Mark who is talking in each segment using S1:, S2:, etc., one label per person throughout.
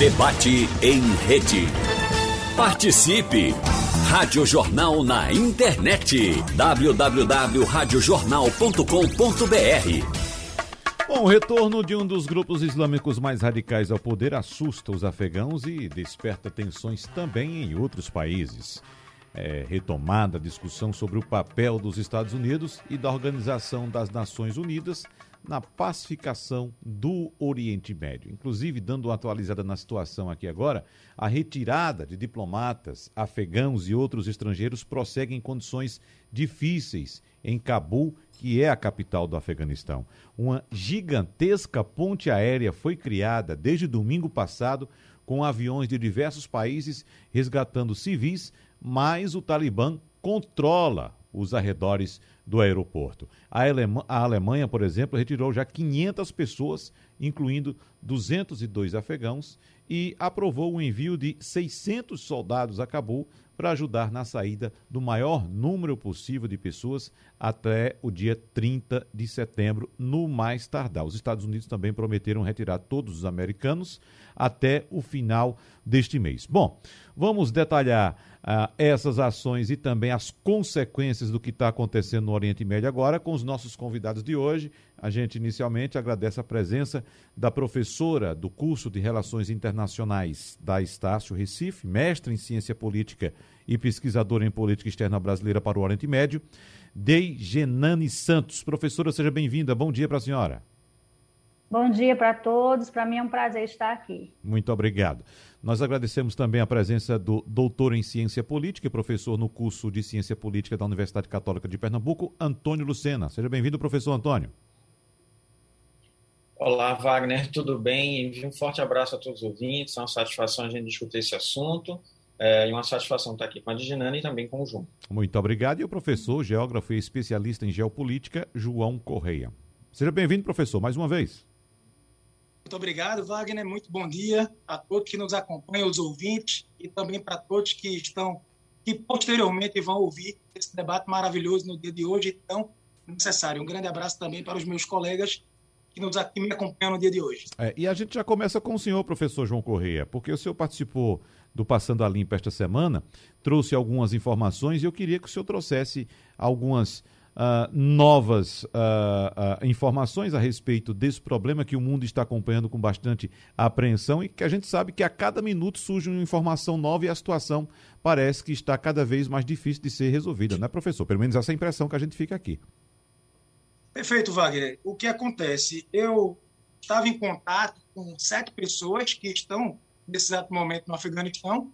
S1: Debate em rede. Participe! Rádio Jornal na internet. www.radiojornal.com.br
S2: Bom, o retorno de um dos grupos islâmicos mais radicais ao poder assusta os afegãos e desperta tensões também em outros países. É, retomada a discussão sobre o papel dos Estados Unidos e da Organização das Nações Unidas na pacificação do Oriente Médio. Inclusive, dando uma atualizada na situação aqui agora, a retirada de diplomatas afegãos e outros estrangeiros prossegue em condições difíceis em Cabul, que é a capital do Afeganistão. Uma gigantesca ponte aérea foi criada desde domingo passado com aviões de diversos países resgatando civis, mas o Talibã controla os arredores do aeroporto. A, Alema, a Alemanha, por exemplo, retirou já 500 pessoas, incluindo 202 afegãos, e aprovou o envio de 600 soldados a Cabul para ajudar na saída do maior número possível de pessoas até o dia 30 de setembro, no mais tardar. Os Estados Unidos também prometeram retirar todos os americanos até o final deste mês. Bom, vamos detalhar essas ações e também as consequências do que está acontecendo no Oriente Médio agora com os nossos convidados de hoje. A gente inicialmente agradece a presença da professora do curso de Relações Internacionais da Estácio Recife, mestre em Ciência Política e pesquisadora em Política Externa Brasileira para o Oriente Médio, Dei Genani Santos. Professora, seja bem-vinda. Bom dia para a senhora.
S3: Bom dia para todos. Para mim é um prazer estar aqui.
S2: Muito obrigado. Nós agradecemos também a presença do doutor em Ciência Política e professor no curso de Ciência Política da Universidade Católica de Pernambuco, Antônio Lucena. Seja bem-vindo, professor Antônio.
S4: Olá, Wagner, tudo bem? Um forte abraço a todos os ouvintes. É uma satisfação a gente discutir esse assunto. É, e uma satisfação estar aqui com a Diginana e também com o João.
S2: Muito obrigado. E o professor, geógrafo e especialista em geopolítica, João Correia. Seja bem-vindo, professor, mais uma vez.
S5: Muito obrigado, Wagner. Muito bom dia a todos que nos acompanham, os ouvintes, e também para todos que estão, que posteriormente vão ouvir esse debate maravilhoso no dia de hoje, tão necessário. Um grande abraço também para os meus colegas que, nos, que me acompanham no dia de hoje.
S2: É, e a gente já começa com o senhor, professor João Correia, porque o senhor participou do Passando a Limpa esta semana, trouxe algumas informações e eu queria que o senhor trouxesse algumas uh, novas uh, uh, informações a respeito desse problema que o mundo está acompanhando com bastante apreensão e que a gente sabe que a cada minuto surge uma informação nova e a situação parece que está cada vez mais difícil de ser resolvida, não é, professor? Pelo menos essa é a impressão que a gente fica aqui.
S5: Perfeito, Wagner. O que acontece? Eu estava em contato com sete pessoas que estão nesse exato momento no Afeganistão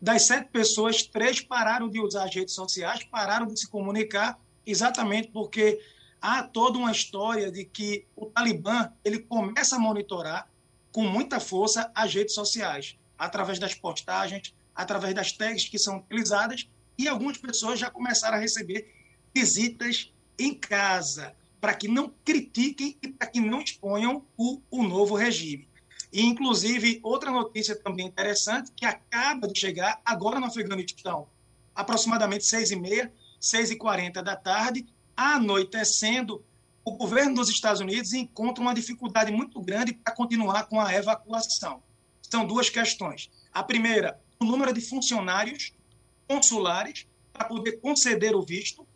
S5: das sete pessoas, três pararam de usar as redes sociais, pararam de se comunicar, exatamente porque há toda uma história de que o Talibã ele começa a monitorar com muita força as redes sociais, através das postagens, através das tags que são utilizadas, e algumas pessoas já começaram a receber visitas em casa, para que não critiquem e para que não exponham o, o novo regime. E, inclusive, outra notícia também interessante, que acaba de chegar agora no Afeganistão, aproximadamente 6h30, 6h40 da tarde, anoitecendo, o governo dos Estados Unidos encontra uma dificuldade muito grande para continuar com a evacuação. São duas questões. A primeira, o número de funcionários consulares para poder conceder o visto,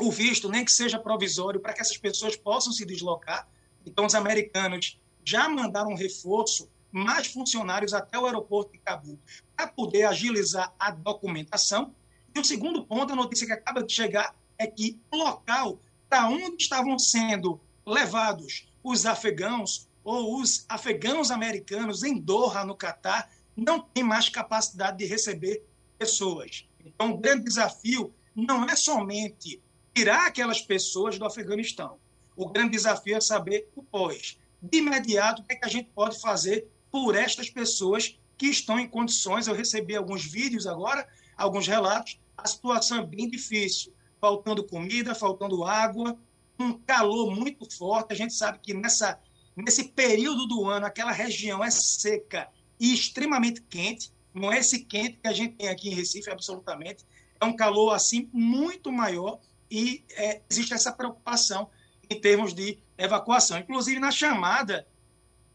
S5: o visto, nem que seja provisório, para que essas pessoas possam se deslocar. Então, os americanos já mandaram reforço, mais funcionários até o aeroporto de Cabul, para poder agilizar a documentação. E o segundo ponto, a notícia que acaba de chegar, é que o local para onde estavam sendo levados os afegãos ou os afegãos americanos em Doha, no Catar, não tem mais capacidade de receber pessoas. Então, o grande desafio não é somente tirar aquelas pessoas do Afeganistão. O grande desafio é saber o pós de imediato, o que, é que a gente pode fazer por estas pessoas que estão em condições. Eu recebi alguns vídeos agora, alguns relatos. A situação é bem difícil, faltando comida, faltando água, um calor muito forte. A gente sabe que nessa, nesse período do ano, aquela região é seca e extremamente quente. Não é esse quente que a gente tem aqui em Recife, absolutamente. É um calor assim muito maior e é, existe essa preocupação em termos de evacuação. Inclusive, na chamada,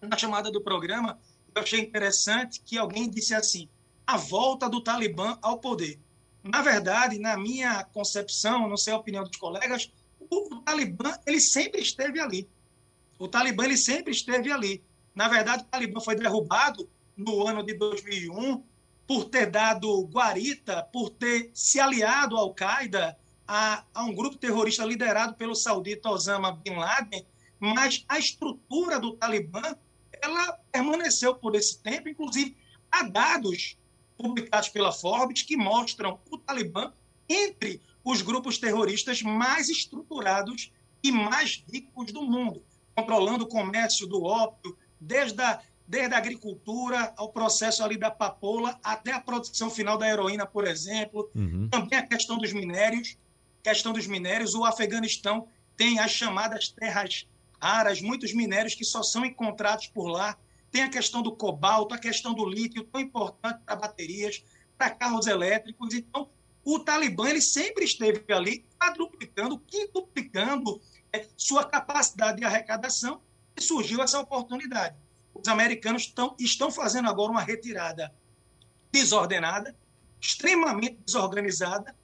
S5: na chamada do programa, eu achei interessante que alguém disse assim: a volta do Talibã ao poder. Na verdade, na minha concepção, não sei a opinião dos colegas, o Talibã ele sempre esteve ali. O Talibã ele sempre esteve ali. Na verdade, o Talibã foi derrubado no ano de 2001 por ter dado guarita, por ter se aliado ao Qaeda, a, a um grupo terrorista liderado pelo saudita Osama Bin Laden, mas a estrutura do Talibã ela permaneceu por esse tempo, inclusive há dados publicados pela Forbes que mostram o Talibã entre os grupos terroristas mais estruturados e mais ricos do mundo, controlando o comércio do ópio, desde a, desde a agricultura ao processo ali da papoula até a produção final da heroína, por exemplo. Uhum. Também a questão dos minérios, questão dos minérios, o Afeganistão tem as chamadas terras muitos minérios que só são encontrados por lá. Tem a questão do cobalto, a questão do lítio, tão importante para baterias, para carros elétricos. Então, o Talibã ele sempre esteve ali, quadruplicando, quintuplicando é, sua capacidade de arrecadação, e surgiu essa oportunidade. Os americanos tão, estão fazendo agora uma retirada desordenada, extremamente desorganizada,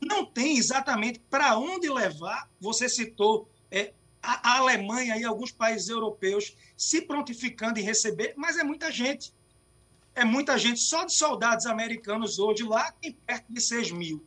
S5: não tem exatamente para onde levar. Você citou é, a, Alemanha e alguns países europeus se prontificando em receber, mas é muita gente. É muita gente. Só de soldados americanos hoje lá tem perto de 6 mil.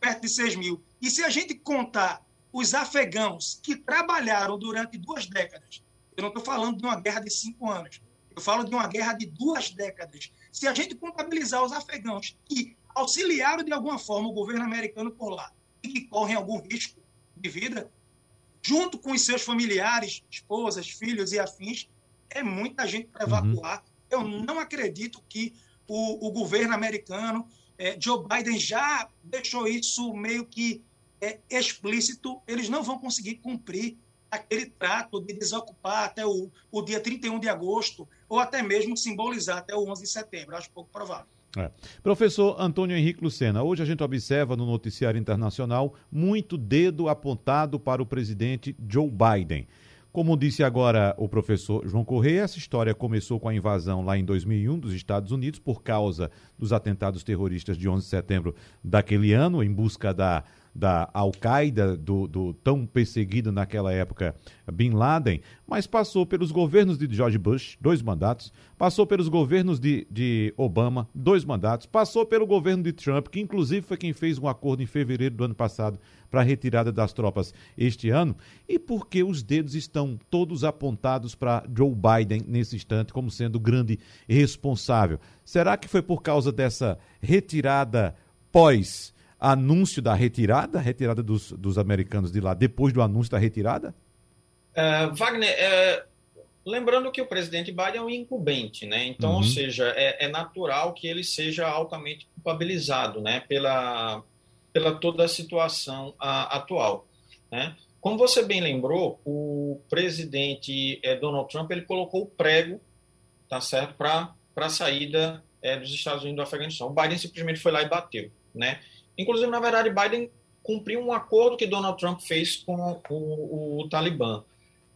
S5: Perto de 6 mil. E se a gente contar os afegãos que trabalharam durante duas décadas, eu não estou falando de uma guerra de cinco anos, eu falo de uma guerra de duas décadas. Se a gente contabilizar os afegãos que auxiliaram de alguma forma o governo americano por lá e que correm algum risco de vida, junto com os seus familiares, esposas, filhos e afins, é muita gente para uhum. evacuar. Uhum. Eu não acredito que o, o governo americano, é, Joe Biden já deixou isso meio que é, explícito, eles não vão conseguir cumprir aquele trato de desocupar até o, o dia 31 de agosto, ou até mesmo simbolizar até o 11 de setembro. Acho pouco provável.
S2: É. Professor Antônio Henrique Lucena, hoje a gente observa no noticiário internacional muito dedo apontado para o presidente Joe Biden. Como disse agora o professor João Correia, essa história começou com a invasão lá em 2001 dos Estados Unidos por causa dos atentados terroristas de 11 de setembro daquele ano, em busca da da Al-Qaeda, do, do, tão perseguido naquela época Bin Laden, mas passou pelos governos de George Bush, dois mandatos, passou pelos governos de, de Obama, dois mandatos, passou pelo governo de Trump, que inclusive foi quem fez um acordo em fevereiro do ano passado para a retirada das tropas este ano, e porque os dedos estão todos apontados para Joe Biden nesse instante como sendo o grande responsável. Será que foi por causa dessa retirada pós anúncio da retirada, retirada dos, dos americanos de lá, depois do anúncio da retirada?
S4: Uh, Wagner, é, lembrando que o presidente Biden é um incumbente, né? Então, uhum. ou seja, é, é, natural que ele seja altamente culpabilizado, né? Pela, pela toda a situação atual, né? Como você bem lembrou, o presidente é, Donald Trump ele colocou o prego, tá certo, para a saída dos Estados Unidos do Afeganistão. O Biden simplesmente foi lá e bateu, né? Inclusive, na verdade, Biden cumpriu um acordo que Donald Trump fez com o, o, o Talibã.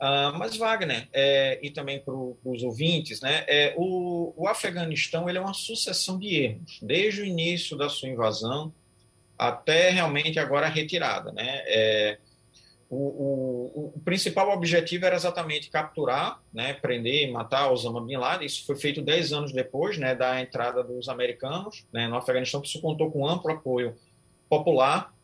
S4: Uh, mas Wagner é, e também para os ouvintes, né, é, o, o, Afeganistão ele é uma sucessão de erros, desde o início da sua invasão até realmente agora a retirada. Né, é, o, o, principal objetivo era exatamente capturar, né, prender e matar Osama Bin Laden. Isso foi feito dez anos depois né, da entrada dos americanos né, no Afeganistão, que isso contou com amplo apoio popular,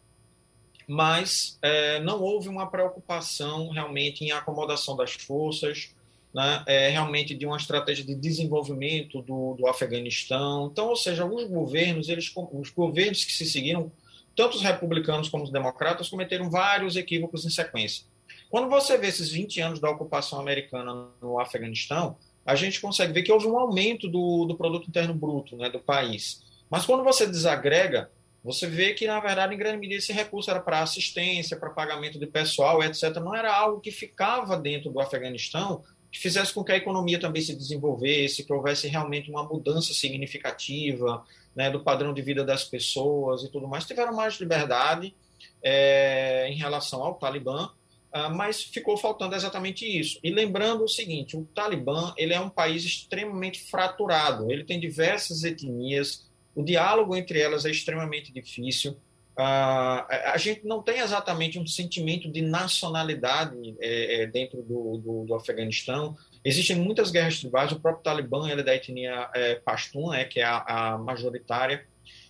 S4: mas é, não houve uma preocupação realmente em acomodação das forças, né, é, realmente de uma estratégia de desenvolvimento do, do Afeganistão. Então, ou seja, os governos, eles, os governos que se seguiram, tanto os republicanos como os democratas, cometeram vários equívocos em sequência. Quando você vê esses 20 anos da ocupação americana no Afeganistão, a gente consegue ver que houve um aumento do, do produto interno bruto né, do país. Mas quando você desagrega, você vê que, na verdade, em grande medida, esse recurso era para assistência, para pagamento de pessoal, etc. Não era algo que ficava dentro do Afeganistão que fizesse com que a economia também se desenvolvesse, que houvesse realmente uma mudança significativa né, do padrão de vida das pessoas e tudo mais. Tiveram mais liberdade é, em relação ao Talibã, Uh, mas ficou faltando exatamente isso. E lembrando o seguinte, o Talibã ele é um país extremamente fraturado, ele tem diversas etnias, o diálogo entre elas é extremamente difícil, a gente não tem exatamente um sentimento de nacionalidade é, é, dentro do, do, do, Afeganistão, existem muitas guerras tribais, o próprio Talibã ele é da etnia é, Pashtun, é, que é a, a majoritária,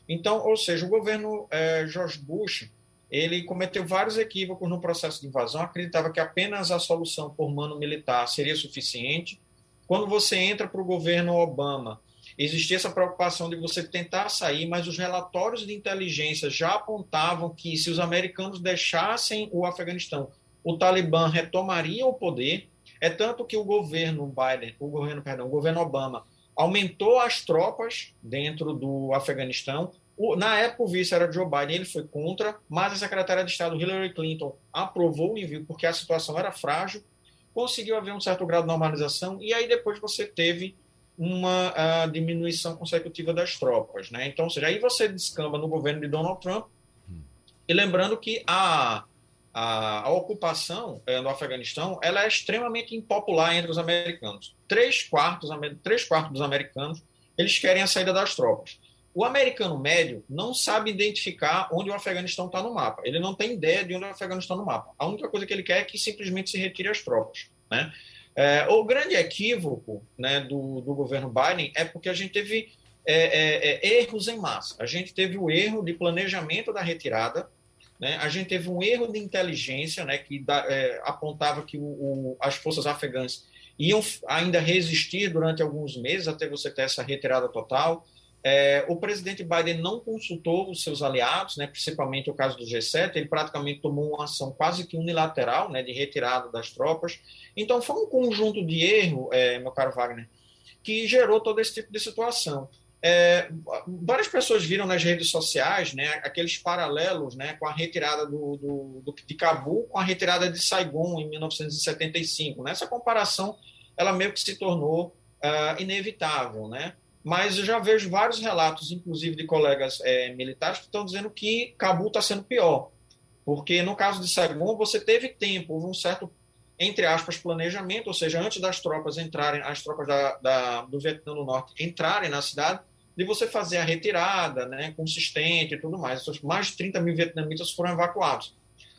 S4: então, ou seja, o governo é, George Bush ele cometeu vários equívocos no processo de invasão, acreditava que apenas a solução por mano militar seria suficiente. Quando você entra para o governo Obama, existia essa preocupação de você tentar sair, mas os relatórios de inteligência já apontavam que se os americanos deixassem o Afeganistão, o Talibã retomaria o poder. É tanto que o governo Biden, o governo, perdão, o governo Obama aumentou as tropas dentro do Afeganistão, o, na época, o vice era Joe Biden, ele foi contra, mas a secretária de Estado Hillary Clinton aprovou o envio porque a situação era frágil, conseguiu haver um certo grau de normalização, e aí depois você teve uma diminuição consecutiva das tropas. Né? Então, ou seja, aí você descamba no governo de Donald Trump, e lembrando que a, a, a ocupação é, no Afeganistão ela é extremamente impopular entre os americanos. Três quartos, três quartos dos americanos eles querem a saída das tropas. O americano médio não sabe identificar onde o Afeganistão está no mapa. Ele não tem ideia de onde o Afeganistão está no mapa. A única coisa que ele quer é que simplesmente se retire as tropas. Né? É, o grande equívoco né, do, do, governo Biden é porque a gente teve é, é, é erros em massa. A gente teve o erro de planejamento da retirada, né? a gente teve um erro de inteligência né, que da, é, apontava que o, o, as forças afegãs iam ainda resistir durante alguns meses até você ter essa retirada total. É, o presidente Biden não consultou os seus aliados, né, principalmente o caso do G7, ele praticamente tomou uma ação quase que unilateral né, de retirada das tropas. Então, foi um conjunto de erro, é, meu caro Wagner, que gerou todo esse tipo de situação. É, várias pessoas viram nas redes sociais né, aqueles paralelos né, com a retirada do, do, do, de Cabul com a retirada de Saigon em 1975. Né? Essa comparação ela meio que se tornou uh, inevitável. Né? Mas eu já vejo vários relatos, inclusive de colegas é, militares, que estão dizendo que Cabul está sendo pior. Porque no caso de Saigon, você teve tempo, houve um certo, entre aspas, planejamento, ou seja, antes das tropas entrarem, as tropas da, da, do Vietnã do Norte entrarem na cidade, de você fazer a retirada né, consistente e tudo mais. Mais de 30 mil vietnamitas foram evacuados.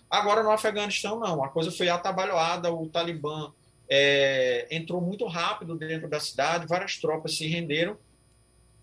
S4: Agora, no Afeganistão, não. A coisa foi atabalhoada, o Talibã é, entrou muito rápido dentro da cidade, várias tropas se renderam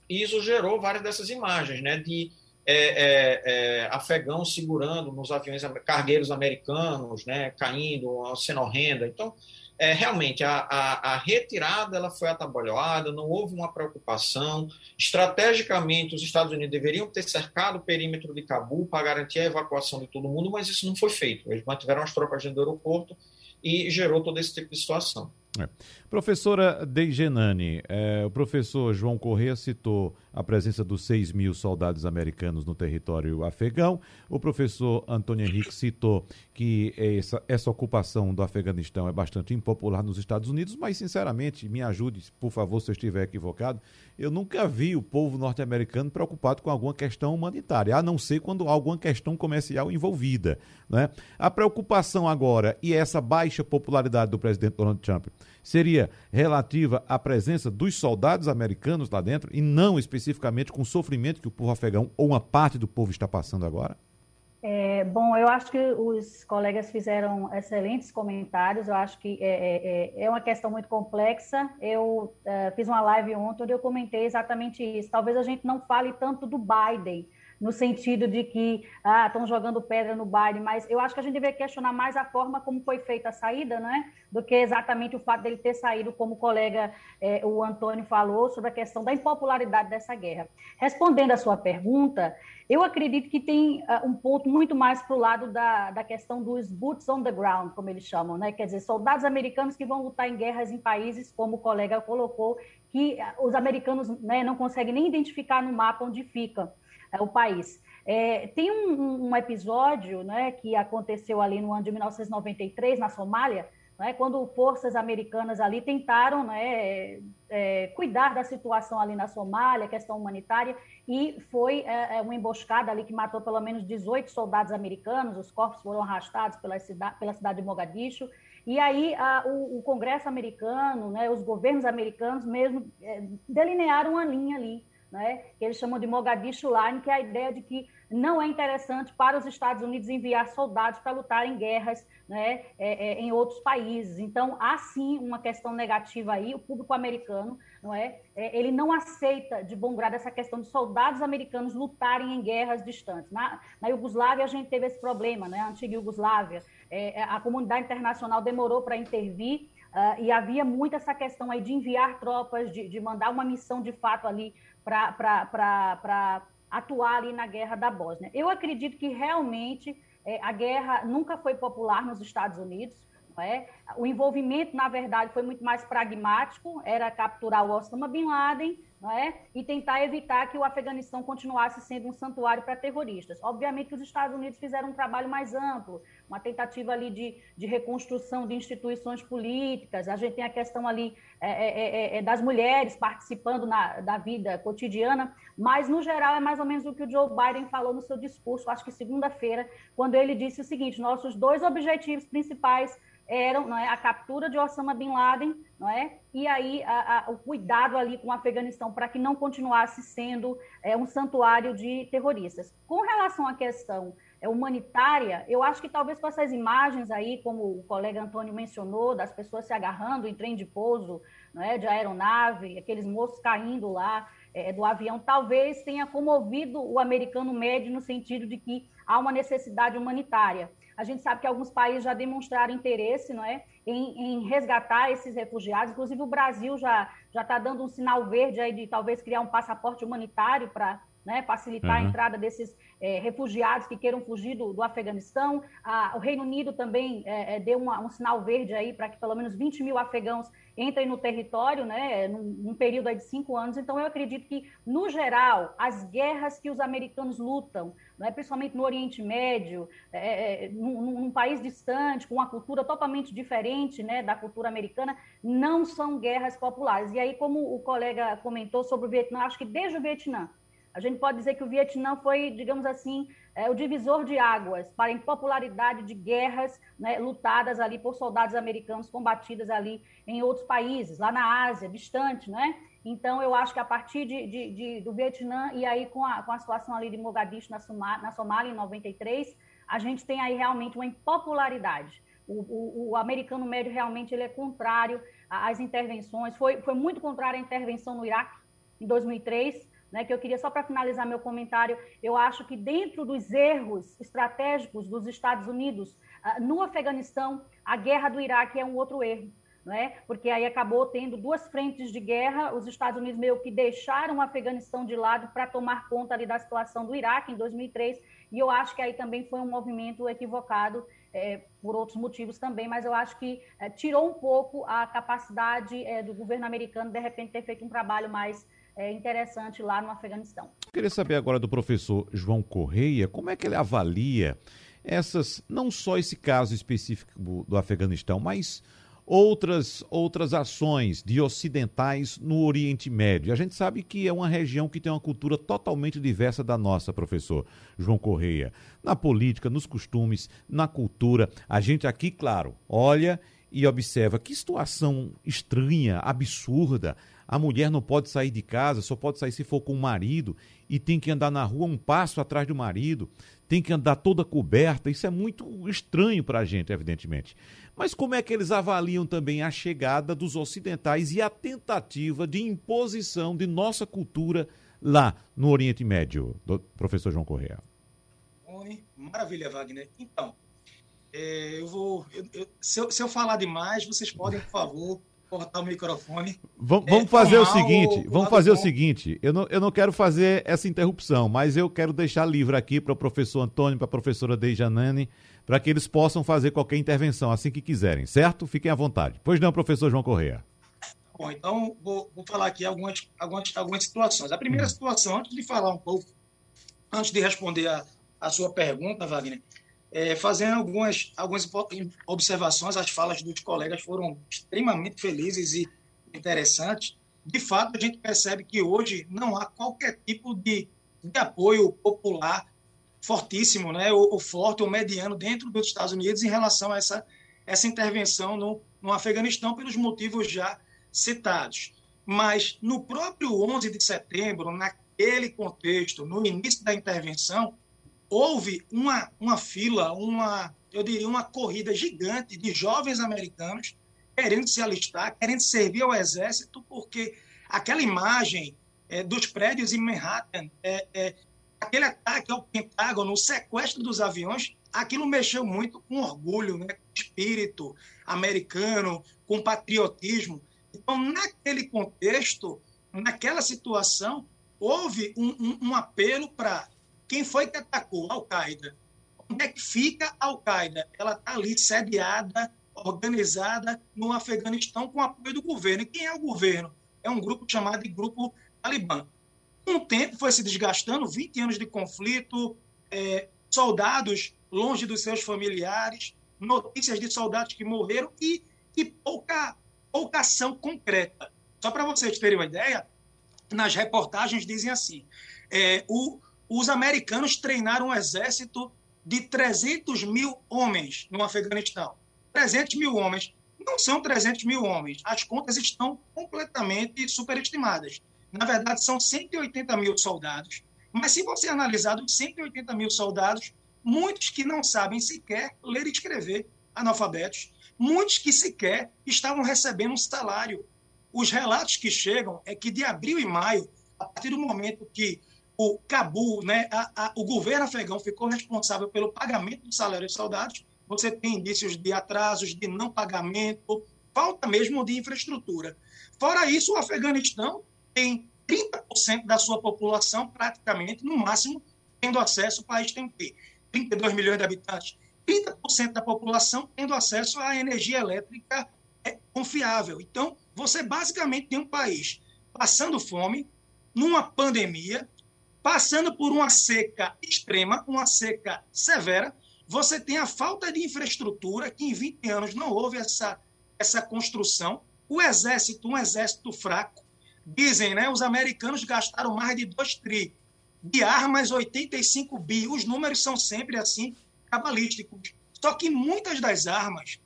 S4: e isso gerou várias dessas imagens, né, de é, é, é, afegãos segurando nos aviões cargueiros americanos, né, caindo, sendo horrenda. Então, é, realmente, a, a, a, retirada ela foi atabalhoada, não houve uma preocupação. Estrategicamente, os Estados Unidos deveriam ter cercado o perímetro de Cabul para garantir a evacuação de todo mundo, mas isso não foi feito. Eles mantiveram as tropas dentro do aeroporto e gerou todo esse tipo de situação.
S2: É. Professora Deigenani, é, o professor João Corrêa citou a presença dos 6 mil soldados americanos no território afegão. O professor Antônio Henrique citou que essa, essa ocupação do Afeganistão é bastante impopular nos Estados Unidos, mas, sinceramente, me ajude, por favor, se eu estiver equivocado, eu nunca vi o povo norte-americano preocupado com alguma questão humanitária, a não ser quando há alguma questão comercial envolvida. Né? A preocupação agora e essa baixa popularidade do presidente Donald Trump seria relativa à presença dos soldados americanos lá dentro e não especificamente com o sofrimento que o povo afegão ou uma parte do povo está passando agora?
S3: É, bom, eu acho que os colegas fizeram excelentes comentários. Eu acho que é, é, é, é uma questão muito complexa. Eu é, fiz uma live ontem onde eu comentei exatamente isso. Talvez a gente não fale tanto do Biden, no sentido de que ah, estão jogando pedra no baile, mas eu acho que a gente deveria questionar mais a forma como foi feita a saída, né? Do que exatamente o fato dele ter saído, como o colega, eh, o Antônio falou, sobre a questão da impopularidade dessa guerra. Respondendo à sua pergunta, eu acredito que tem uh, um ponto muito mais para o lado da, da questão dos boots on the ground, como eles chamam, né? Quer dizer, soldados americanos que vão lutar em guerras em países, como o colega colocou, que uh, os americanos né, não conseguem nem identificar no mapa onde fica é, o país. É, tem um, um, episódio né, que aconteceu ali no ano de 1993, na Somália, né, quando forças americanas ali tentaram né, é, cuidar da situação ali na Somália, questão humanitária, e foi é, uma emboscada ali que matou pelo menos 18 soldados americanos, os corpos foram arrastados pela cidade, pela cidade de Mogadishu, e aí a, o, o, Congresso americano, né, os governos americanos mesmo é, delinearam uma linha ali, né, que eles chamam de Mogadishu Line, que é a ideia de que não é interessante para os Estados Unidos enviar soldados para lutar em guerras né, é, é, em outros países. Então, há sim uma questão negativa aí, o público americano, não é? é? ele não aceita de bom grado essa questão de soldados americanos lutarem em guerras distantes. Na, na Iugoslávia, a gente teve esse problema, né? a antiga Iugoslávia, é, é, a comunidade internacional demorou para intervir, Uh, e havia muito essa questão aí de enviar tropas, de, de mandar uma missão de fato ali para atuar ali na guerra da Bósnia. Eu acredito que realmente é, a guerra nunca foi popular nos Estados Unidos. É? O envolvimento, na verdade, foi muito mais pragmático, era capturar o Osama Bin Laden não é? e tentar evitar que o Afeganistão continuasse sendo um santuário para terroristas. Obviamente que os Estados Unidos fizeram um trabalho mais amplo, uma tentativa ali de, de reconstrução de instituições políticas, a gente tem a questão ali é, é, é, é das mulheres participando na, da vida cotidiana, mas, no geral, é mais ou menos o que o Joe Biden falou no seu discurso, acho que segunda-feira, quando ele disse o seguinte, nossos dois objetivos principais eram não é, a captura de Osama Bin Laden, não é? E aí a, a, o cuidado ali com o Afeganistão para que não continuasse sendo é, um santuário de terroristas. Com relação à questão é, humanitária, eu acho que talvez com essas imagens aí, como o colega Antônio mencionou, das pessoas se agarrando em trem de pouso, não é, de aeronave, aqueles moços caindo lá é, do avião, talvez tenha comovido o americano médio no sentido de que há uma necessidade humanitária. A gente sabe que alguns países já demonstraram interesse não é, em, em resgatar esses refugiados. Inclusive, o Brasil já está dando um sinal verde aí de talvez criar um passaporte humanitário para né, facilitar uhum. a entrada desses é, refugiados que queiram fugir do, do Afeganistão. Ah, o Reino Unido também é, é, deu uma, um sinal verde aí para que pelo menos 20 mil afegãos entrem no território, né, num, num período de cinco anos. Então, eu acredito que, no geral, as guerras que os americanos lutam, né, principalmente no Oriente Médio, num, num, país distante, com uma cultura totalmente diferente né, da cultura americana, não são guerras populares. E aí, como o colega comentou sobre o Vietnã, acho que desde o Vietnã, a gente pode dizer que o Vietnã foi, digamos assim, é, o divisor de águas para a impopularidade de guerras né, lutadas ali por soldados americanos combatidas ali em outros países, lá na Ásia, distante, né? Então, eu acho que a partir de, de, de, do Vietnã e aí com a, com a situação ali de Mogadishu na, Suma, na Somália, em 93, a gente tem aí realmente uma impopularidade. O, o, o, americano médio realmente ele é contrário às intervenções, foi, foi muito contrário à intervenção no Iraque em 2003, né, que eu queria só para finalizar meu comentário, eu acho que dentro dos erros estratégicos dos Estados Unidos uh, no Afeganistão, a guerra do Iraque é um outro erro. Né? Porque aí acabou tendo duas frentes de guerra, os Estados Unidos meio que deixaram o Afeganistão de lado para tomar conta ali da situação do Iraque em 2003, e eu acho que aí também foi um movimento equivocado é, por outros motivos também, mas eu acho que é, tirou um pouco a capacidade é, do governo americano de repente ter feito um trabalho mais é, interessante lá no Afeganistão.
S2: Queria saber agora do professor João Correia, como é que ele avalia essas, não só esse caso específico do Afeganistão, mas outras, outras ações de ocidentais no Oriente Médio. A gente sabe que é uma região que tem uma cultura totalmente diversa da nossa, professor João Correia. Na política, nos costumes, na cultura. A gente aqui, claro, olha e observa que situação estranha, absurda a mulher não pode sair de casa, só pode sair se for com o marido e tem que andar na rua um passo atrás do marido, tem que andar toda coberta. Isso é muito estranho para a gente, evidentemente. Mas como é que eles avaliam também a chegada dos ocidentais e a tentativa de imposição de nossa cultura lá no Oriente Médio, do professor João Correa?
S5: Maravilha, Wagner. Então, é, eu vou. Eu, eu, se, eu, se eu falar demais, vocês podem, por favor, cortar o microfone.
S2: Vamos, vamos é, fazer o seguinte, o, vamos fazer bom. o seguinte, eu não, eu não quero fazer essa interrupção, mas eu quero deixar livre aqui para o professor Antônio, para a professora Dejanane, para que eles possam fazer qualquer intervenção assim que quiserem, certo? Fiquem à vontade. Pois não, professor João Correia.
S5: Bom, então vou, vou falar aqui algumas, algumas, algumas situações. A primeira hum. situação, antes de falar um pouco, antes de responder a, a sua pergunta, Wagner, é, fazendo algumas, algumas observações, as falas dos colegas foram extremamente felizes e interessantes. de fato, a gente percebe que hoje não há qualquer tipo de, de apoio popular fortíssimo, né, ou, ou, forte ou mediano dentro dos Estados Unidos em relação a essa, essa intervenção no, no Afeganistão pelos motivos já citados. Mas no próprio 11 de setembro, naquele contexto, no início da intervenção, houve uma, uma fila, uma, eu diria, uma corrida gigante de jovens americanos querendo se alistar, querendo servir ao exército, porque aquela imagem é, dos prédios em Manhattan, é, é, aquele ataque ao Pentágono, o sequestro dos aviões, aquilo mexeu muito com orgulho, né, com espírito americano, com patriotismo. Então, naquele contexto, naquela situação, houve um, um, um apelo para quem foi que atacou? Al-Qaeda. Onde é que fica a Al-Qaeda? Ela está ali sediada, organizada no Afeganistão com apoio do governo. E quem é o governo? É um grupo chamado de Grupo Talibã. O tempo foi se desgastando, 20 anos de conflito, é, soldados longe dos seus familiares, notícias de soldados que morreram e, e pouca, pouca ação concreta. Só para vocês terem uma ideia, nas reportagens dizem assim: é, o, os americanos treinaram um exército de 300 mil homens no Afeganistão. 300 mil homens. Não são 300 mil homens. As contas estão completamente superestimadas. Na verdade, são 180 mil soldados. Mas se você analisar os 180 mil soldados, muitos que não sabem sequer ler e escrever, analfabetos, muitos que sequer estavam recebendo um salário. Os relatos que chegam é que de abril e maio, a partir do momento que o Cabul, né, a, a, o governo afegão ficou responsável pelo pagamento do salário dos soldados, você tem indícios de atrasos, de não pagamento, falta mesmo de infraestrutura. Fora isso, o Afeganistão tem 30% da sua população, praticamente, no máximo, tendo acesso, o país tem o quê? 32 milhões de habitantes. 30% da população tendo acesso à energia elétrica é confiável. Então, você basicamente tem um país passando fome, numa pandemia, passando por uma seca extrema, uma seca severa, você tem a falta de infraestrutura, que em 20 anos não houve essa, essa construção, o exército, um exército fraco. Dizem, né, os americanos gastaram mais de 2 tri de armas, 85 bi. Os números são sempre assim, cabalísticos. Só que muitas das armas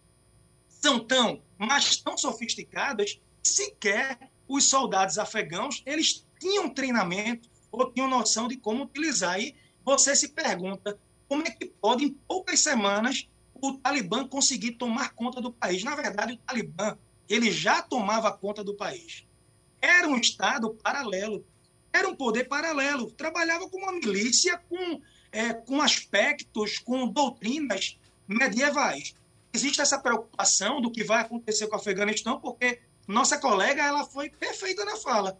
S5: são tão, mas tão sofisticadas, que sequer os soldados afegãos, eles tinham treinamento ou tinham noção de como utilizar. E você se pergunta como é que pode, em poucas semanas, o Talibã conseguir tomar conta do país. Na verdade, o Talibã ele já tomava conta do país. Era um Estado paralelo, era um poder paralelo. Trabalhava com uma milícia com, é, com aspectos, com doutrinas medievais. Existe essa preocupação do que vai acontecer com o Afeganistão, porque nossa colega ela foi perfeita na fala.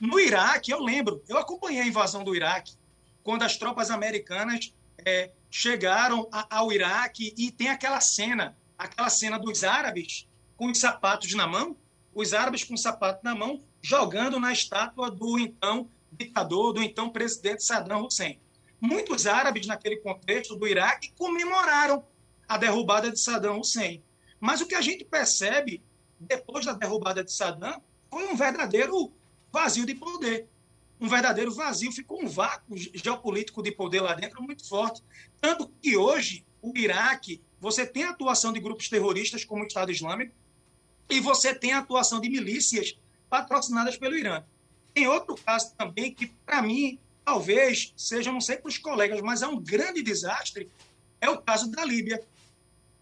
S5: No Iraque, eu lembro, eu acompanhei a invasão do Iraque, quando as tropas americanas é, chegaram a, ao Iraque e tem aquela cena, aquela cena dos árabes com os sapatos na mão, os árabes com o sapato na mão, jogando na estátua do então ditador, do então presidente Saddam Hussein. Muitos árabes, naquele contexto do Iraque, comemoraram a derrubada de Saddam Hussein. Mas o que a gente percebe depois da derrubada de Saddam foi um verdadeiro vazio de poder um verdadeiro vazio, ficou um vácuo geopolítico de poder lá dentro muito forte. Tanto que hoje, o Iraque, você tem a atuação de grupos terroristas como o Estado Islâmico e você tem a atuação de milícias patrocinadas pelo Irã. Tem outro caso também que, para mim, talvez seja, não sei para os colegas, mas é um grande desastre, é o caso da Líbia.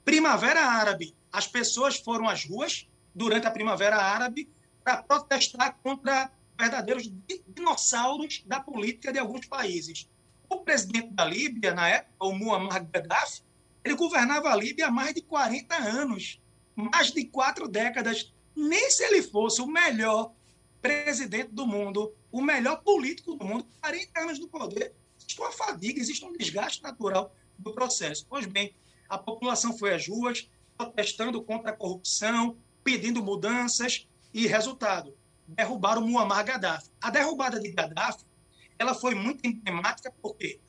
S5: Primavera Árabe. As pessoas foram às ruas durante a Primavera Árabe para protestar contra verdadeiros dinossauros da política de alguns países. O presidente da Líbia, na época, o Muammar Gaddafi, ele governava a Líbia há mais de 40 anos, mais de quatro décadas. Nem se ele fosse o melhor presidente do mundo, o melhor político do mundo, 40 anos no poder, existe uma fadiga, existe um desgaste natural do processo. Pois bem, a população foi às ruas, protestando contra a corrupção, pedindo mudanças, e resultado, derrubaram Muammar Gaddafi. A derrubada de Gaddafi ela foi muito emblemática porque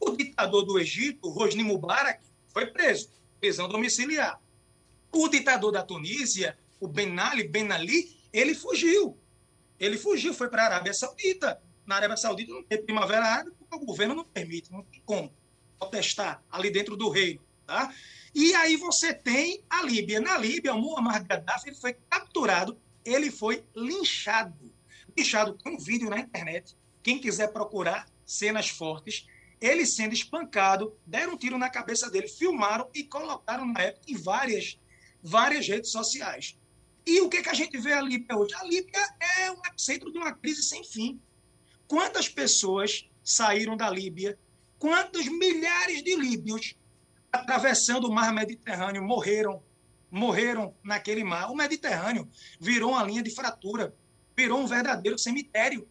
S5: o ditador do Egito, Hosni Mubarak, foi preso, prisão domiciliar. O ditador da Tunísia, o Ben Ali, Ben Ali, ele fugiu. Ele fugiu, foi para a Arábia Saudita. Na Arábia Saudita não tem primavera árabe porque o governo não permite, não tem como protestar ali dentro do reino. Tá? E aí você tem a Líbia. Na Líbia, o Muammar Gaddafi foi capturado, ele foi linchado. Linchado, tem um vídeo na internet, quem quiser procurar cenas fortes, ele sendo espancado, deram um tiro na cabeça dele, filmaram e colocaram na época em várias, várias redes sociais. E o que, que a gente vê a Líbia hoje? A Líbia é um centro de uma crise sem fim. Quantas pessoas saíram da Líbia? Quantos milhares de líbios atravessando o mar Mediterrâneo morreram? Morreram naquele mar. O Mediterrâneo virou uma linha de fratura, virou um verdadeiro cemitério.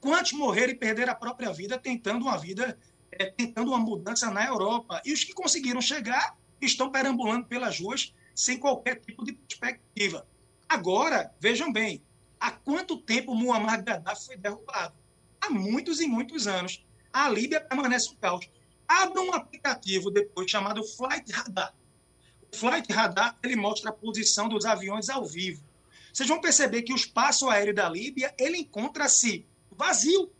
S5: Quantos morreram e perderam a própria vida tentando uma vida, é, tentando uma mudança na Europa? E os que conseguiram chegar estão perambulando pelas ruas sem qualquer tipo de perspectiva. Agora, vejam bem, há quanto tempo Muammar Gaddafi foi derrubado? Há muitos e muitos anos. A Líbia permanece um caos. Abra um aplicativo depois chamado Flight Radar. Flight Radar ele mostra a posição dos aviões ao vivo. Vocês vão perceber que o espaço aéreo da Líbia ele encontra-se vazio.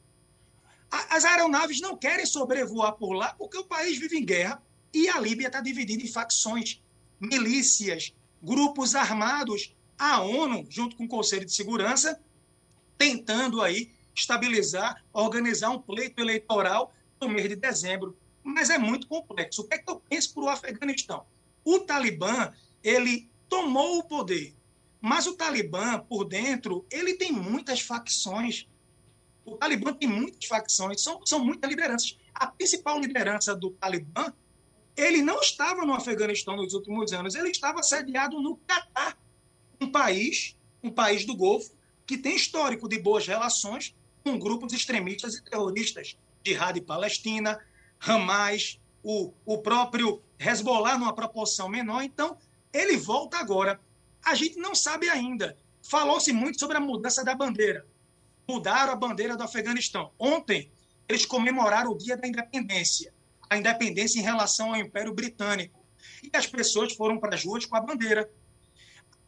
S5: As aeronaves não querem sobrevoar por lá porque o país vive em guerra e a Líbia está dividida em facções, milícias, grupos armados a ONU, junto com o Conselho de Segurança, tentando aí estabilizar, organizar um pleito eleitoral no mês de dezembro. Mas é muito complexo. O que é que eu penso para o Afeganistão? O Talibã, ele tomou o poder, mas o Talibã, por dentro, ele tem muitas facções. O Talibã tem muitas facções, são, são muitas lideranças. A principal liderança do Talibã, ele não estava no Afeganistão nos últimos anos, ele estava sediado no Catar um país, um país do Golfo, que tem histórico de boas relações com grupos extremistas e terroristas, Jihad Palestina, Hamas, o, o próprio Hezbollah numa proporção menor. Então, ele volta agora. A gente não sabe ainda. Falou-se muito sobre a mudança da bandeira. Mudaram a bandeira do Afeganistão. Ontem, eles comemoraram o Dia da Independência, a independência em relação ao Império Britânico. E as pessoas foram para as ruas com a bandeira.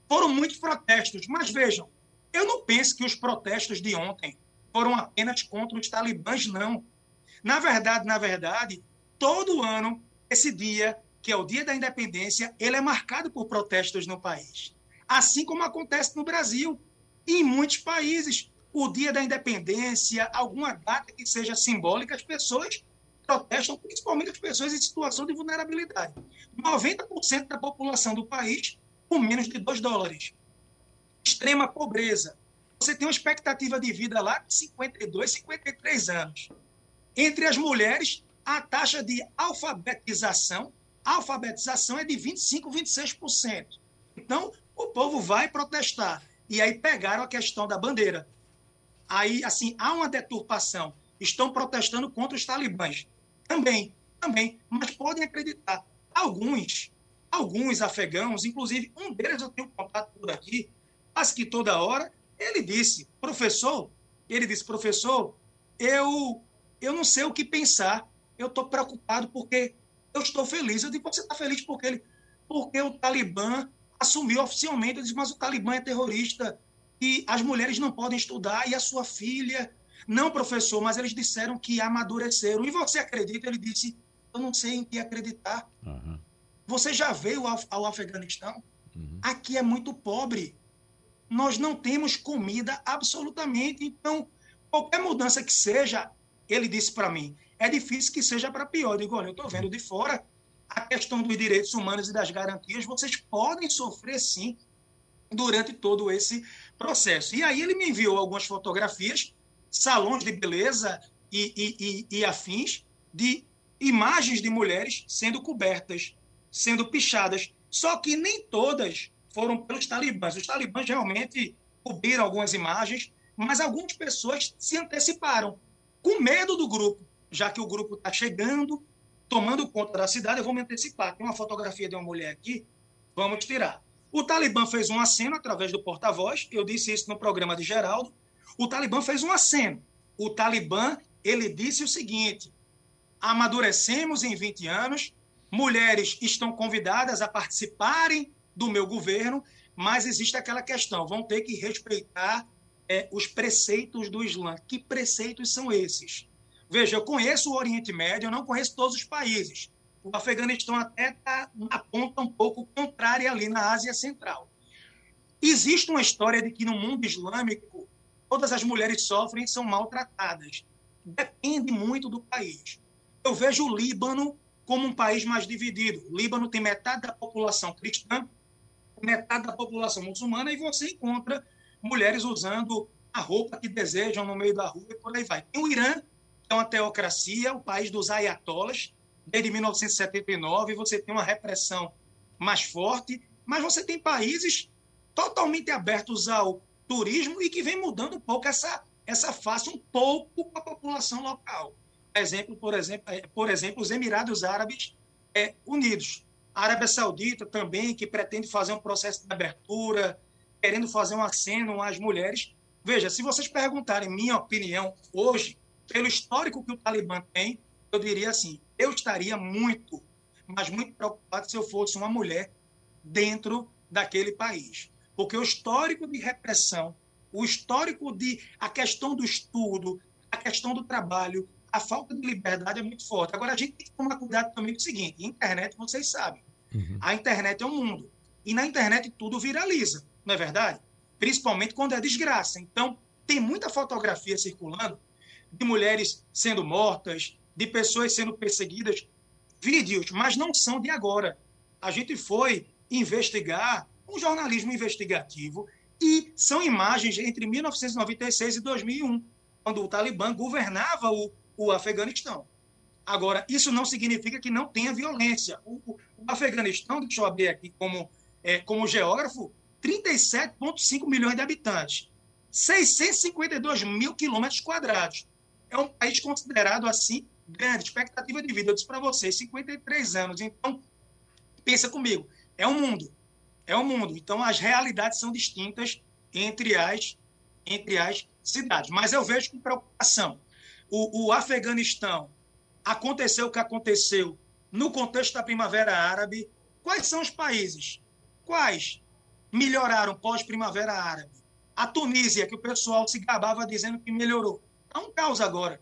S5: Foram muitos protestos, mas vejam, eu não penso que os protestos de ontem foram apenas contra os talibãs, não. Na verdade, na verdade, todo ano, esse dia, que é o dia da independência, ele é marcado por protestos no país. Assim como acontece no Brasil e em muitos países. O dia da independência, alguma data que seja simbólica, as pessoas protestam, principalmente as pessoas em situação de vulnerabilidade. 90% da população do país com menos de 2 dólares. Extrema pobreza. Você tem uma expectativa de vida lá de 52, 53 anos. Entre as mulheres, a taxa de alfabetização, alfabetização é de 25, 26%. Então, o povo vai protestar. E aí pegaram a questão da bandeira. Aí, assim, há uma deturpação. Estão protestando contra os talibãs. Também, também. Mas podem acreditar. Alguns alguns afegãos, inclusive um deles eu tenho contato por aqui, mas que toda hora ele disse, professor, ele disse, professor, eu, eu não sei o que pensar, eu estou preocupado porque eu estou feliz. Eu digo, você está feliz porque ele, porque o Talibã assumiu oficialmente, eu disse, mas o Talibã é terrorista e as mulheres não podem estudar e a sua filha, não, professor, mas eles disseram que amadureceram. E você acredita? Ele disse, eu não sei em que acreditar. Uhum. Você já veio ao, ao Afeganistão? Uhum. Aqui é muito pobre. Nós não temos comida absolutamente. Então, qualquer mudança que seja, ele disse para mim, é difícil que seja para pior. Eu digo, olha, eu estou vendo de fora a questão dos direitos humanos e das garantias, vocês podem sofrer sim durante todo esse processo. E aí ele me enviou algumas fotografias, salões de beleza e, e, e, e afins, de imagens de mulheres sendo cobertas sendo pichadas. Só que nem todas foram pelos talibãs. Os talibãs realmente cobriram algumas imagens, mas algumas pessoas se anteciparam, com medo do grupo, já que o grupo está chegando, tomando conta da cidade. Eu vou me antecipar. Tem uma fotografia de uma mulher aqui, vamos tirar. O Talibã fez um aceno através do porta-voz, eu disse isso no programa de Geraldo. O Talibã fez um aceno. O Talibã, ele disse o seguinte: amadurecemos em 20 anos, mulheres estão convidadas a participarem do meu governo, mas existe aquela questão: vão ter que respeitar é, os preceitos do Islã. Que preceitos são esses? Veja, eu conheço o Oriente Médio, eu não conheço todos os países. O Afeganistão até está na ponta um pouco contrária ali na Ásia Central. Existe uma história de que no mundo islâmico todas as mulheres sofrem e são maltratadas. Depende muito do país. Eu vejo o Líbano como um país mais dividido. O Líbano tem metade da população cristã, metade da população muçulmana, e você encontra mulheres usando a roupa que desejam no meio da rua e por aí vai. Tem o Irã, uma teocracia, o país dos ayatollahs, desde 1979, você tem uma repressão mais forte, mas você tem países totalmente abertos ao turismo e que vem mudando um pouco essa, essa face um pouco para a população local. Exemplo, por exemplo, é, por exemplo, os Emirados Árabes é, Unidos. A Arábia Saudita também, que pretende fazer um processo de abertura, querendo fazer um aceno às mulheres. Veja, se vocês perguntarem minha opinião hoje, pelo histórico que o Talibã tem, eu diria assim: eu estaria muito, mas muito preocupado se eu fosse uma mulher dentro daquele país. Porque o histórico de repressão, o histórico de. a questão do estudo, a questão do trabalho, a falta de liberdade é muito forte. Agora, a gente tem que tomar cuidado também com o seguinte: internet, vocês sabem, uhum. a internet é um mundo. E na internet tudo viraliza não é verdade? Principalmente quando é desgraça. Então, tem muita fotografia circulando de mulheres sendo mortas, de pessoas sendo perseguidas, vídeos, mas não são de agora. A gente foi investigar um jornalismo investigativo e são imagens entre 1996 e 2001, quando o Talibã governava o, o Afeganistão. Agora, isso não significa que não tenha violência. O, o, o Afeganistão, deixa eu abrir aqui como, é, como geógrafo, 37,5 milhões de habitantes, 652 mil quilômetros quadrados. É um país considerado assim grande, expectativa de vida. Eu disse para vocês, 53 anos. Então, pensa comigo, é um mundo. É um mundo. Então, as realidades são distintas entre as, entre as cidades. Mas eu vejo com preocupação. O, o Afeganistão aconteceu o que aconteceu no contexto da Primavera Árabe. Quais são os países? Quais? melhoraram pós-primavera árabe. A Tunísia, que o pessoal se gabava dizendo que melhorou. Está um caos agora.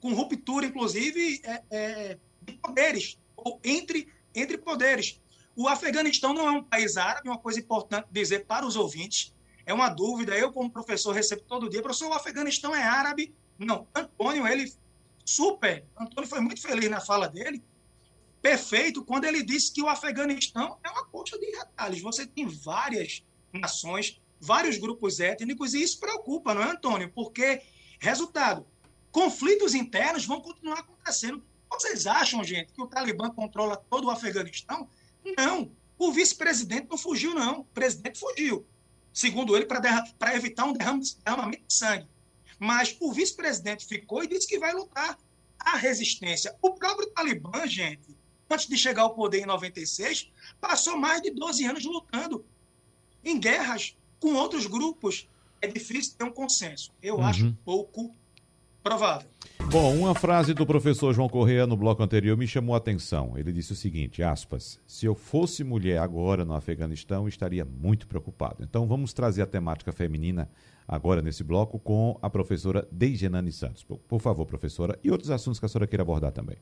S5: Com ruptura, inclusive, é, é, de poderes, ou entre, entre poderes. O Afeganistão não é um país árabe, uma coisa importante dizer para os ouvintes. É uma dúvida, eu, como professor, recebo todo dia. Professor, o Afeganistão é árabe? Não. Antônio, ele super. Antônio foi muito feliz na fala dele perfeito quando ele disse que o Afeganistão é uma coxa de retalhos. Você tem várias nações, vários grupos étnicos, e isso preocupa, não é, Antônio? Porque, resultado, conflitos internos vão continuar acontecendo. Vocês acham, gente, que o Talibã controla todo o Afeganistão? Não. O vice-presidente não fugiu, não. O presidente fugiu. Segundo ele, para evitar um derramamento de sangue. Mas o vice-presidente ficou e disse que vai lutar a resistência. O próprio Talibã, gente, antes de chegar ao poder em 96, passou mais de 12 anos lutando em guerras com outros grupos. É difícil ter um consenso. Eu uhum. acho pouco provável.
S2: Bom, uma frase do professor João Correia no bloco anterior me chamou a atenção. Ele disse o seguinte, aspas, se eu fosse mulher agora no Afeganistão, estaria muito preocupado. Então vamos trazer a temática feminina agora nesse bloco com a professora Deigenane Santos. Por, por favor, professora, e outros assuntos que a senhora queira abordar também.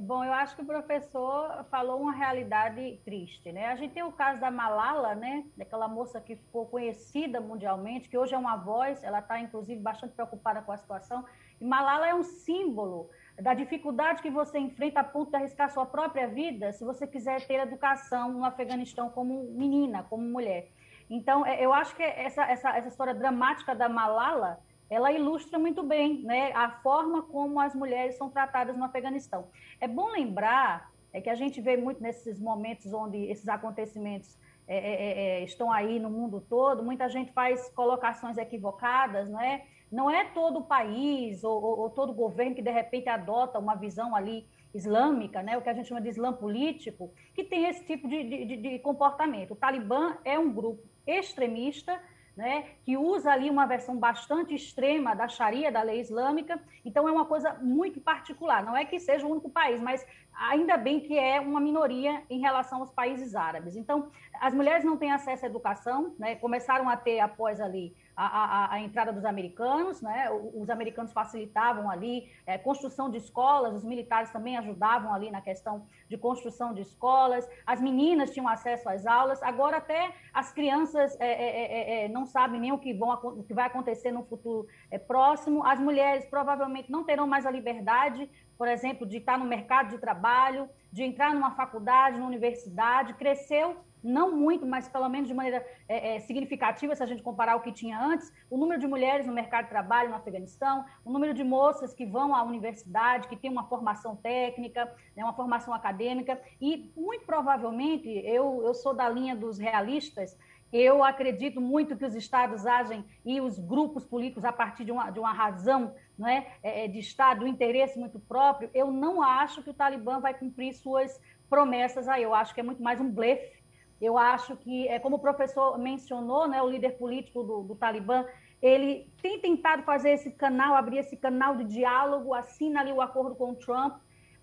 S3: Bom, eu acho que o professor falou uma realidade triste, né? A gente tem o caso da Malala, né? Daquela moça que ficou conhecida mundialmente, que hoje é uma voz, ela está inclusive bastante preocupada com a situação. E Malala é um símbolo da dificuldade que você enfrenta a ponto de arriscar sua própria vida se você quiser ter educação no Afeganistão como menina, como mulher. Então, é, eu acho que essa, essa, essa história dramática da Malala ela ilustra muito bem né, a forma como as mulheres são tratadas no Afeganistão. É bom lembrar é que a gente vê muito nesses momentos onde esses acontecimentos é, é, é, é estão aí no mundo todo, muita gente faz colocações equivocadas, não é? Não é todo o país ou, ou, ou todo governo que de repente adota uma visão ali islâmica, né, o que a gente chama de islã político, que tem esse tipo de, de, de comportamento. O Talibã é um grupo extremista né, que usa ali uma versão bastante extrema da Sharia, da lei islâmica. Então, é uma coisa muito particular. Não é que seja o único país, mas ainda bem que é uma minoria em relação aos países árabes. Então, as mulheres não têm acesso à educação, né? começaram a ter após ali a, a, a, entrada dos americanos, né? os americanos facilitavam ali é, construção de escolas, os militares também ajudavam ali na questão de construção de escolas, as meninas tinham acesso às aulas, agora até as crianças é, é, é, é não sabem nem o que, vão, o que vai acontecer no futuro é, próximo, as mulheres provavelmente não terão mais a liberdade, por exemplo, de estar no mercado de trabalho, de entrar numa faculdade, numa universidade, cresceu não muito, mas pelo menos de maneira é, é, significativa, se a gente comparar o que tinha antes, o número de mulheres no mercado de trabalho no Afeganistão, o número de moças que vão à universidade, que têm uma formação técnica, né, uma formação acadêmica, e muito provavelmente, eu, eu sou da linha dos realistas, eu acredito muito que os estados agem e os grupos políticos, a partir de uma, de uma razão não é, é, de Estado, um interesse muito próprio, eu não acho que o Talibã vai cumprir suas promessas aí. Eu acho que é muito mais um blefe eu acho que, é, como o professor mencionou, né, o líder político do, do Talibã, ele tem tentado fazer esse canal, abrir esse canal de diálogo, assina ali o acordo com o Trump.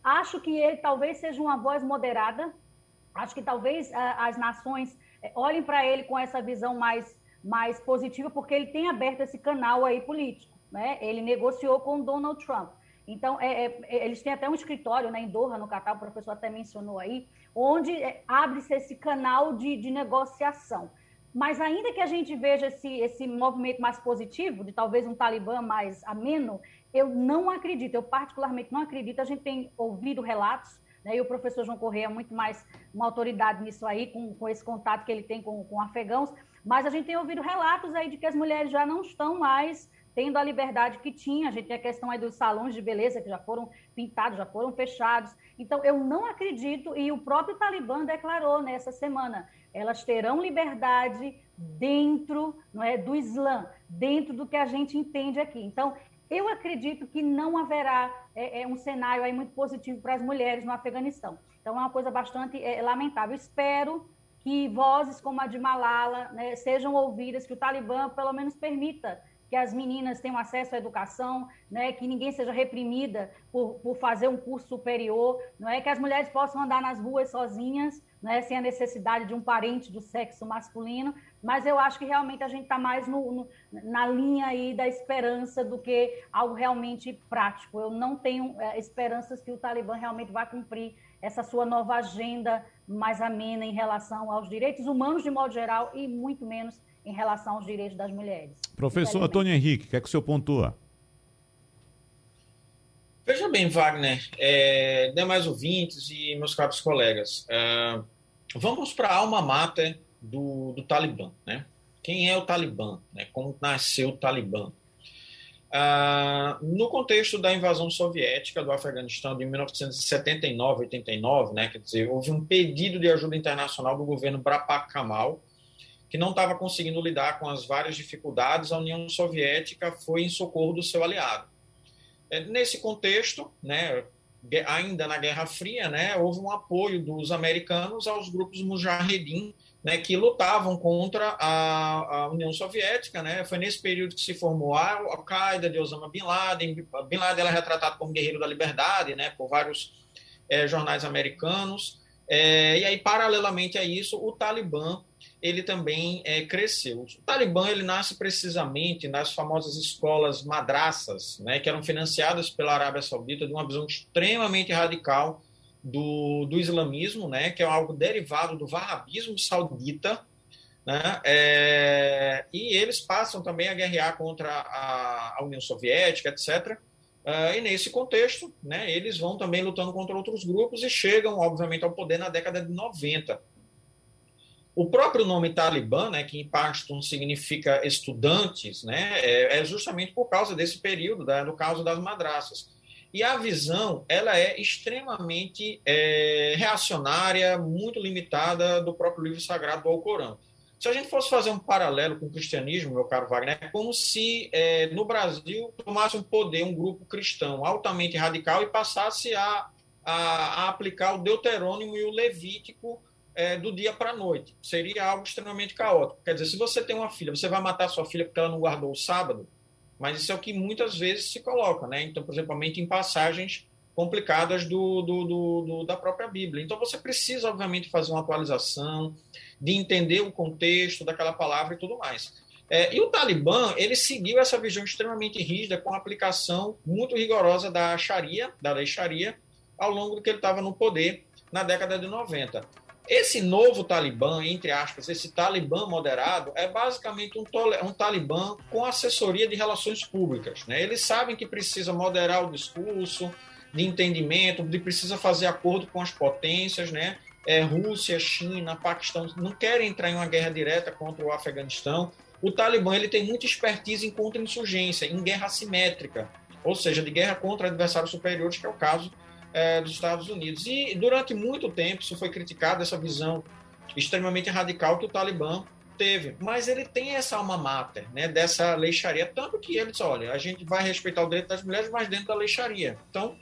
S3: Acho que ele talvez seja uma voz moderada. Acho que talvez as nações é, olhem para ele com essa visão mais, mais positiva, porque ele tem aberto esse canal aí político. Né? Ele negociou com Donald Trump. Então, é, é, eles têm até um escritório né, em Doha, no Catar, o professor até mencionou aí, onde é, abre-se esse canal de, de negociação. Mas ainda que a gente veja esse, esse movimento mais positivo, de talvez um Talibã mais ameno, eu não acredito, eu particularmente não acredito. A gente tem ouvido relatos, né, e o professor João Correia é muito mais uma autoridade nisso aí, com, com esse contato que ele tem com, com afegãos, mas a gente tem ouvido relatos aí de que as mulheres já não estão mais tendo a liberdade que tinha. A gente tem a questão aí dos salões de beleza que já foram pintados, já foram fechados. Então, eu não acredito, e o próprio Talibã declarou nessa semana, elas terão liberdade dentro não é, do Islã, dentro do que a gente entende aqui. Então, eu acredito que não haverá é, é, um cenário aí muito positivo para as mulheres no Afeganistão. Então, é uma coisa bastante é, lamentável. Espero que vozes como a de Malala né, sejam ouvidas, que o Talibã pelo menos permita que as meninas tenham acesso à educação, né, que ninguém seja reprimida por, por fazer um curso superior, não é? Que as mulheres possam andar nas ruas sozinhas, né, sem a necessidade de um parente do sexo masculino, mas eu acho que realmente a gente está mais no, no, na linha aí da esperança do que algo realmente prático. Eu não tenho é, esperanças que o Talibã realmente vai cumprir essa sua nova agenda mais amena em relação aos direitos humanos de modo geral e muito menos em relação aos direitos das mulheres.
S2: Professor Antônio Henrique, o que é que o senhor pontua?
S4: Veja bem, Wagner, é, demais ouvintes e meus caros colegas, é, vamos para a alma mater do, do Talibã. Né? Quem é o Talibã? Né? Como nasceu o Talibã? Ah, no contexto da invasão soviética do Afeganistão de 1979-89, né, quer dizer, houve um pedido de ajuda internacional do governo Brapak Kamal que não estava conseguindo lidar com as várias dificuldades, a União Soviética foi em socorro do seu aliado. É, nesse contexto, né, ainda na Guerra Fria, né, houve um apoio dos americanos aos grupos Mujahedin, né, que lutavam contra a, a, União Soviética. Né? Foi nesse período que se formou a Al-Qaeda de Osama Bin Laden. Bin Laden era retratado como guerreiro da liberdade né, por vários é, jornais americanos. É, e aí, paralelamente a isso, o Talibã ele também é, cresceu. O Talibã ele nasce precisamente nas famosas escolas madraças, né, que eram financiadas pela Arábia Saudita, de uma visão extremamente radical do, do islamismo, né, que é algo derivado do wahhabismo saudita, né, é, e eles passam também a guerrear contra a, a União Soviética, etc., Uh, e nesse contexto, né, eles vão também lutando contra outros grupos e chegam, obviamente, ao poder na década de 90. O próprio nome Talibã, né, que em Pashtun significa estudantes, né, é, é justamente por causa desse período, da, no caso das madraças. E a visão, ela é extremamente é, reacionária, muito limitada do próprio livro sagrado do Alcorão. Se a gente fosse fazer um paralelo com o cristianismo, meu caro Wagner, é como se é, no Brasil tomasse um poder um grupo cristão altamente radical e passasse a, a, a aplicar o Deuterônimo e o Levítico é, do dia para a noite. Seria algo extremamente caótico. Quer dizer, se você tem uma filha, você vai matar sua filha porque ela não guardou o sábado, mas isso é o que muitas vezes se coloca, né? Então, exemplo, em passagens complicadas do, do, do, do, da própria Bíblia. Então você precisa, obviamente, fazer uma atualização, de entender o contexto daquela palavra e tudo mais. É, e o Talibã, ele seguiu essa visão extremamente rígida com a aplicação muito rigorosa da Sharia, da lei Sharia, ao longo do que ele estava no poder na década de 90. Esse novo Talibã, entre aspas, esse Talibã moderado, é basicamente um, um Talibã com assessoria de relações públicas. Né? Eles sabem que precisa moderar o discurso de entendimento, de precisa fazer acordo com as potências, né? É, Rússia, China, Paquistão não querem entrar em uma guerra direta contra o Afeganistão. O Talibã ele tem muita expertise em contra-insurgência, em guerra assimétrica, ou seja, de guerra contra adversários superiores, que é o caso é, dos Estados Unidos. E durante muito tempo isso foi criticado, essa visão extremamente radical que o Talibã teve. Mas ele tem essa alma mater, né, dessa lei Sharia, tanto que ele diz, olha, a gente vai respeitar o direito das mulheres, mas dentro da lei Sharia. Então,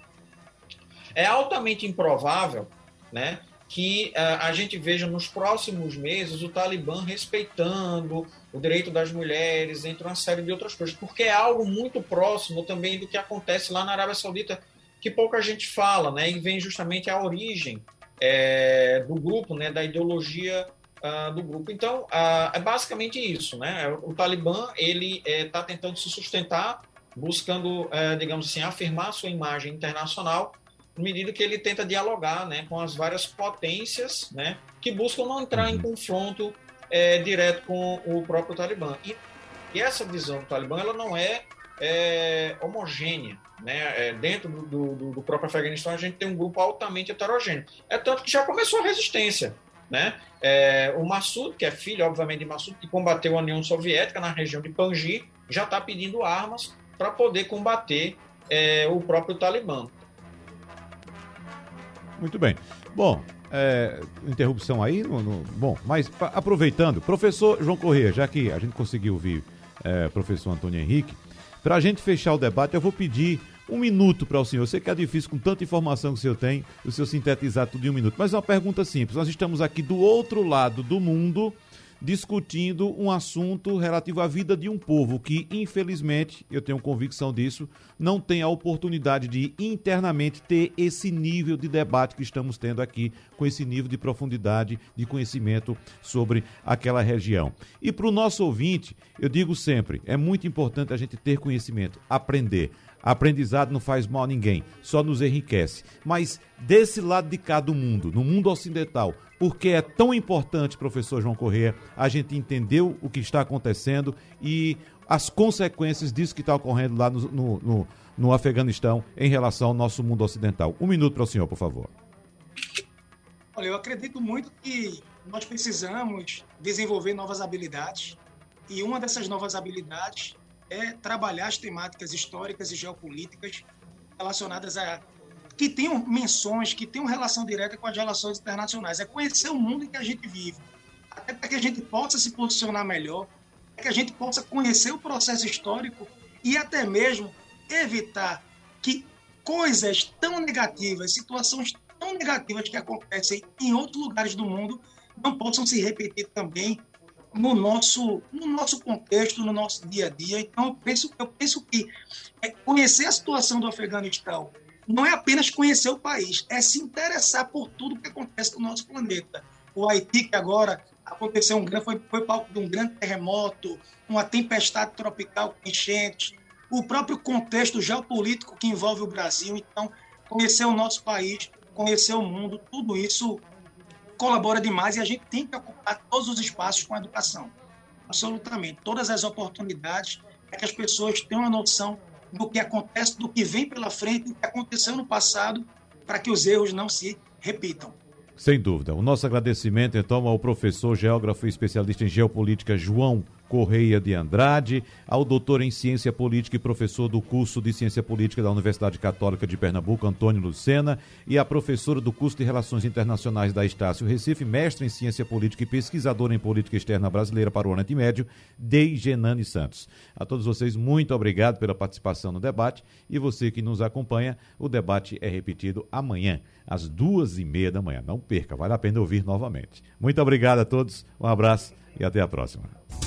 S4: é altamente improvável, né, que uh, a gente veja nos próximos meses o Talibã respeitando o direito das mulheres, entre uma série de outras coisas, porque é algo muito próximo também do que acontece lá na Arábia Saudita que pouca gente fala, né? E vem justamente a origem é, do grupo, né? Da ideologia uh, do grupo. Então, uh, é basicamente isso, né? O Talibã ele está é, tentando se sustentar, buscando, uh, digamos assim, afirmar sua imagem internacional, na medida que ele tenta dialogar, né? Com as várias potências, né? Que buscam não entrar em uhum. confronto é, direto com o próprio Talibã. E, e essa visão do Talibã ela não é é, homogênea. Né? É, dentro do, do, do, próprio Afeganistão, a gente tem um grupo altamente heterogêneo. É tanto que já começou a resistência. Né? É, o Massoud, que é filho, obviamente, de Massoud, que combateu a União Soviética na região de Panjir, já está pedindo armas para poder combater é, o próprio Talibã.
S2: Muito bem. Bom, é, interrupção aí. No, no, bom, mas aproveitando, professor João Corrêa, já que a gente conseguiu ouvir é, professor Antônio Henrique, para a gente fechar o debate, eu vou pedir um minuto para o senhor. Eu sei que é difícil com tanta informação que o senhor tem, o senhor sintetizar tudo em um minuto. Mas é uma pergunta simples. Nós estamos aqui do outro lado do mundo discutindo um assunto relativo à vida de um povo que, infelizmente, eu tenho convicção disso, não tem a oportunidade de internamente ter esse nível de debate que estamos tendo aqui, com esse nível de profundidade de conhecimento sobre aquela região. E para o nosso ouvinte, eu digo sempre: é muito importante a gente ter conhecimento, aprender. Aprendizado não faz mal a ninguém, só nos enriquece. Mas desse lado de cá do mundo, no mundo ocidental, porque é tão importante, professor João Corrêa, a gente entender o que está acontecendo e as consequências disso que está ocorrendo lá no, no, no, no Afeganistão em relação ao nosso mundo ocidental. Um minuto para o senhor, por favor.
S5: Olha, eu acredito muito que nós precisamos desenvolver novas habilidades e uma dessas novas habilidades é trabalhar as temáticas históricas e geopolíticas relacionadas a que tenham menções, que tenham relação direta com as relações internacionais. É conhecer o mundo em que a gente vive, até para que a gente possa se posicionar melhor, para que a gente possa conhecer o processo histórico e até mesmo evitar que coisas tão negativas, situações tão negativas que acontecem em outros lugares do mundo não possam se repetir também no nosso, no nosso contexto, no nosso dia a dia. Então, eu penso, eu penso que é conhecer a situação do Afeganistão não é apenas conhecer o país, é se interessar por tudo que acontece no nosso planeta. O Haiti, que agora aconteceu um grande, foi, foi palco de um grande terremoto, uma tempestade tropical com enchentes, o próprio contexto geopolítico que envolve o Brasil. Então, conhecer o nosso país, conhecer o mundo, tudo isso colabora demais e a gente tem que ocupar todos os espaços com a educação. Absolutamente. Todas as oportunidades para que as pessoas tenham uma noção do que acontece, do que vem pela frente, do que aconteceu no passado, para que os erros não se repitam.
S2: Sem dúvida. O nosso agradecimento, então, ao professor, geógrafo e especialista em geopolítica João Correia de Andrade, ao doutor em Ciência Política e professor do curso de Ciência Política da Universidade Católica de Pernambuco, Antônio Lucena, e a professora do curso de Relações Internacionais da Estácio Recife, mestre em Ciência Política e pesquisadora em Política Externa Brasileira para o Oriente Médio, Deigenane Santos. A todos vocês, muito obrigado pela participação no debate e você que nos acompanha, o debate é repetido amanhã, às duas e meia da manhã. Não perca, vale a pena ouvir novamente. Muito obrigado a todos, um abraço e até a próxima.